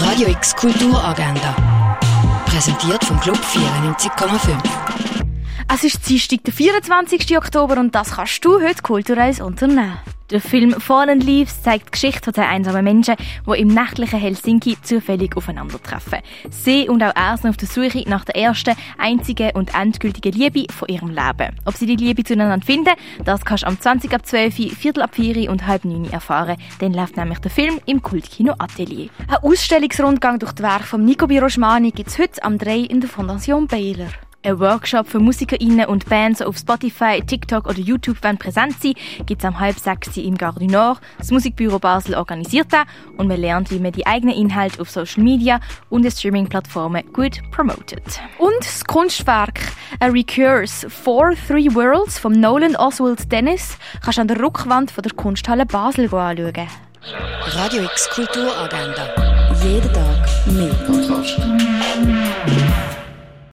Radio X Kulturagenda. Präsentiert vom Club 94,5. Es ist Dienstag, der 24. Oktober und das kannst du heute kulturell unternehmen. Der Film Fallen Leaves zeigt die Geschichte von einsamen Menschen, die im nächtlichen Helsinki zufällig aufeinandertreffen. Sie und auch er sind auf der Suche nach der ersten, einzigen und endgültigen Liebe von ihrem Leben. Ob sie die Liebe zueinander finden, das kannst du am 20 ab 12, Viertel ab 4 und halb 9 erfahren. Dann läuft nämlich der Film im Kultkino Atelier. Ein Ausstellungsrundgang durch die Werke von Nico Biroschmani gibt es heute am 3 in der Fondation Baylor. Ein Workshop für MusikerInnen und Bands auf Spotify, TikTok oder YouTube wenn präsent sein, gibt es am halb sechs im Gare du Nord. Das Musikbüro Basel organisiert das und man lernt, wie man die eigenen Inhalte auf Social Media und den Streaming-Plattformen gut promotet. Und das Kunstwerk A Recurse for Three Worlds von Nolan Oswald Dennis kannst du an der Rückwand von der Kunsthalle Basel anschauen. Radio X Kulturagenda. Jeden Tag mehr.